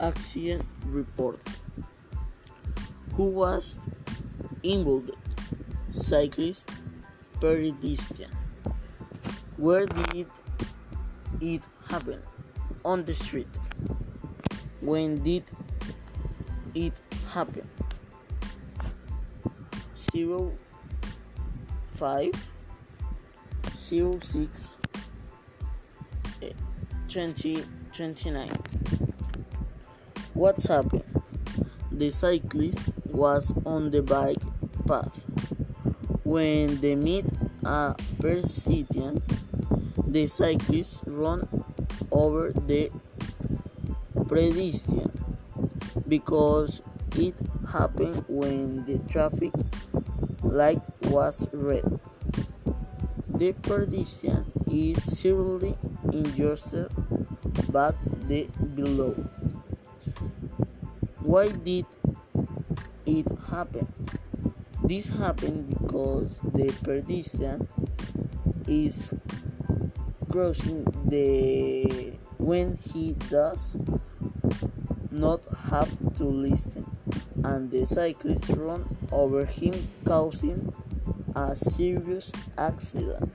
accident report. Who was involved? Cyclist, pedestrian. Where did it happen? On the street. When did it happen? Zero five zero six eh, twenty twenty nine. What's happened? The cyclist was on the bike path. When they meet a pedestrian, the cyclist run over the pedestrian because it happened when the traffic light was red. The pedestrian is severely injured but the below. Why did it happen? This happened because the pedestrian is crossing the when he does not have to listen and the cyclist run over him causing a serious accident.